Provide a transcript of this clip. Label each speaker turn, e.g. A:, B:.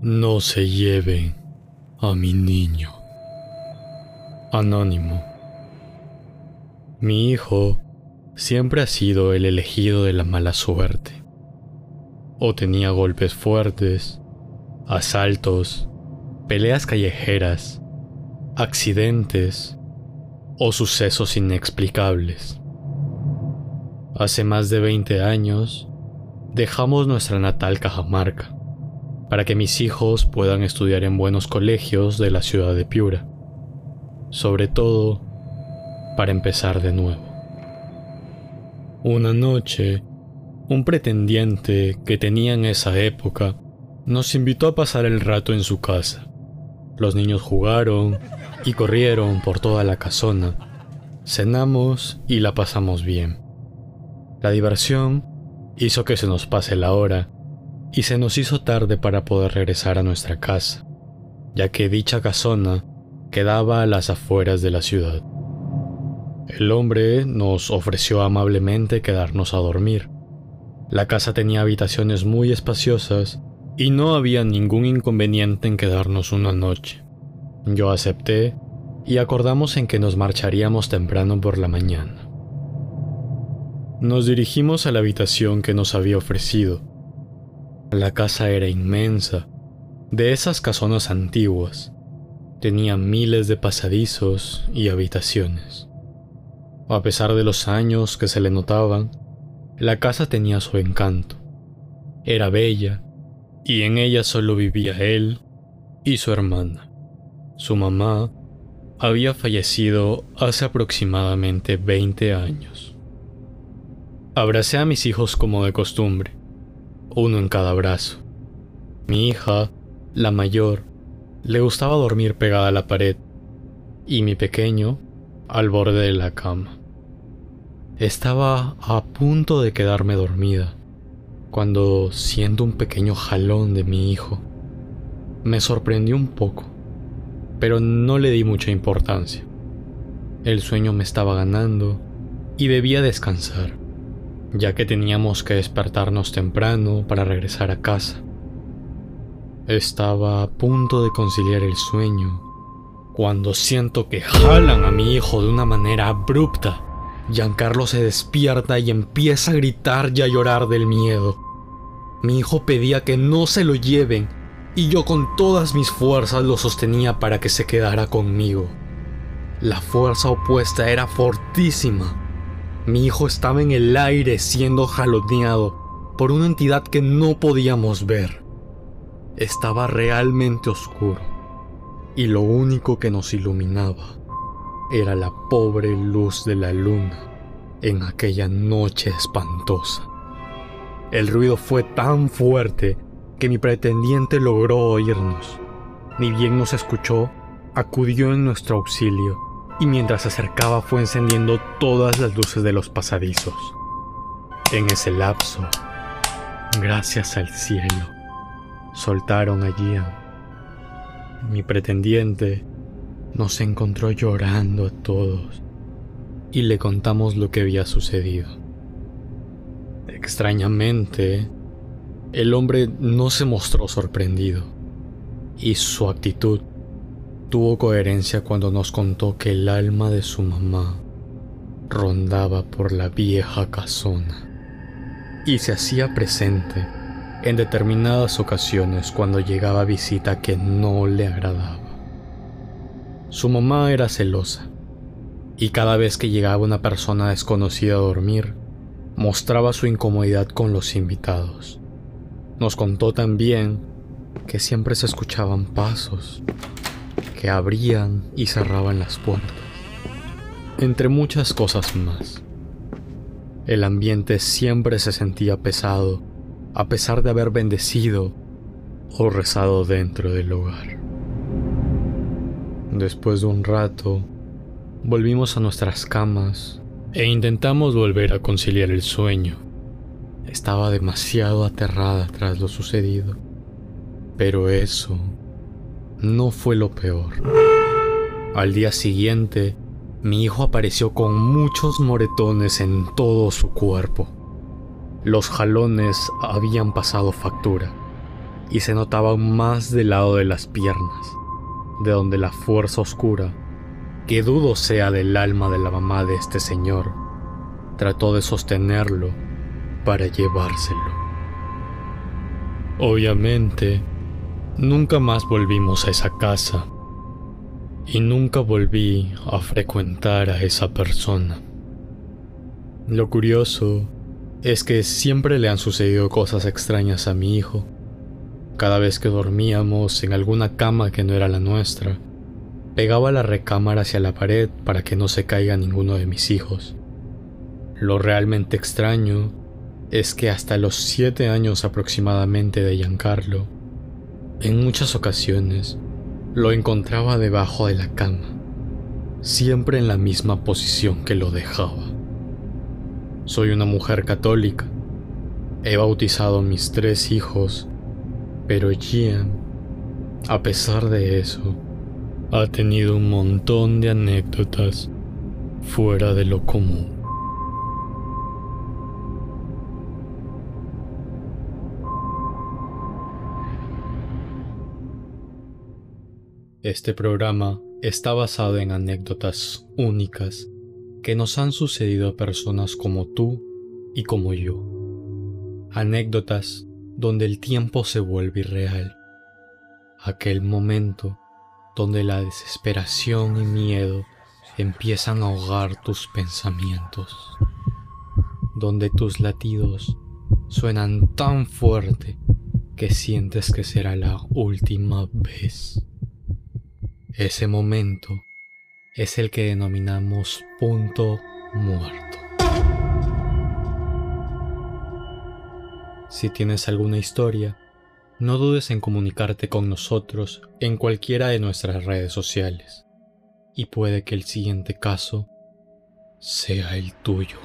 A: No se lleven a mi niño. Anónimo. Mi hijo siempre ha sido el elegido de la mala suerte. O tenía golpes fuertes, asaltos, peleas callejeras, accidentes o sucesos inexplicables. Hace más de 20 años, dejamos nuestra natal Cajamarca para que mis hijos puedan estudiar en buenos colegios de la ciudad de Piura. Sobre todo, para empezar de nuevo. Una noche, un pretendiente que tenía en esa época nos invitó a pasar el rato en su casa. Los niños jugaron y corrieron por toda la casona. Cenamos y la pasamos bien. La diversión hizo que se nos pase la hora y se nos hizo tarde para poder regresar a nuestra casa, ya que dicha casona quedaba a las afueras de la ciudad. El hombre nos ofreció amablemente quedarnos a dormir. La casa tenía habitaciones muy espaciosas y no había ningún inconveniente en quedarnos una noche. Yo acepté y acordamos en que nos marcharíamos temprano por la mañana. Nos dirigimos a la habitación que nos había ofrecido la casa era inmensa, de esas casonas antiguas. Tenía miles de pasadizos y habitaciones. A pesar de los años que se le notaban, la casa tenía su encanto. Era bella y en ella solo vivía él y su hermana. Su mamá había fallecido hace aproximadamente 20 años. Abracé a mis hijos como de costumbre uno en cada brazo. Mi hija, la mayor, le gustaba dormir pegada a la pared y mi pequeño al borde de la cama. Estaba a punto de quedarme dormida cuando siento un pequeño jalón de mi hijo. Me sorprendió un poco, pero no le di mucha importancia. El sueño me estaba ganando y debía descansar ya que teníamos que despertarnos temprano para regresar a casa. Estaba a punto de conciliar el sueño cuando siento que jalan a mi hijo de una manera abrupta. Giancarlo se despierta y empieza a gritar y a llorar del miedo. Mi hijo pedía que no se lo lleven y yo con todas mis fuerzas lo sostenía para que se quedara conmigo. La fuerza opuesta era fortísima mi hijo estaba en el aire siendo jaloneado por una entidad que no podíamos ver. Estaba realmente oscuro y lo único que nos iluminaba era la pobre luz de la luna en aquella noche espantosa. El ruido fue tan fuerte que mi pretendiente logró oírnos. Ni bien nos escuchó, acudió en nuestro auxilio y mientras se acercaba fue encendiendo todas las luces de los pasadizos. En ese lapso, gracias al cielo, soltaron a mi pretendiente. Nos encontró llorando a todos y le contamos lo que había sucedido. Extrañamente, el hombre no se mostró sorprendido y su actitud tuvo coherencia cuando nos contó que el alma de su mamá rondaba por la vieja casona y se hacía presente en determinadas ocasiones cuando llegaba visita que no le agradaba. Su mamá era celosa y cada vez que llegaba una persona desconocida a dormir, mostraba su incomodidad con los invitados. Nos contó también que siempre se escuchaban pasos que abrían y cerraban las puertas, entre muchas cosas más. El ambiente siempre se sentía pesado, a pesar de haber bendecido o rezado dentro del hogar. Después de un rato, volvimos a nuestras camas e intentamos volver a conciliar el sueño. Estaba demasiado aterrada tras lo sucedido, pero eso no fue lo peor. Al día siguiente, mi hijo apareció con muchos moretones en todo su cuerpo. Los jalones habían pasado factura y se notaba aún más del lado de las piernas, de donde la fuerza oscura, que dudo sea del alma de la mamá de este señor, trató de sostenerlo para llevárselo. Obviamente, nunca más volvimos a esa casa y nunca volví a frecuentar a esa persona. Lo curioso es que siempre le han sucedido cosas extrañas a mi hijo. Cada vez que dormíamos en alguna cama que no era la nuestra, pegaba la recámara hacia la pared para que no se caiga ninguno de mis hijos. Lo realmente extraño es que hasta los siete años aproximadamente de Giancarlo, en muchas ocasiones lo encontraba debajo de la cama, siempre en la misma posición que lo dejaba. Soy una mujer católica, he bautizado a mis tres hijos, pero Gian, a pesar de eso, ha tenido un montón de anécdotas fuera de lo común. Este programa está basado en anécdotas únicas que nos han sucedido a personas como tú y como yo. Anécdotas donde el tiempo se vuelve irreal. Aquel momento donde la desesperación y miedo empiezan a ahogar tus pensamientos. Donde tus latidos suenan tan fuerte que sientes que será la última vez. Ese momento es el que denominamos punto muerto. Si tienes alguna historia, no dudes en comunicarte con nosotros en cualquiera de nuestras redes sociales y puede que el siguiente caso sea el tuyo.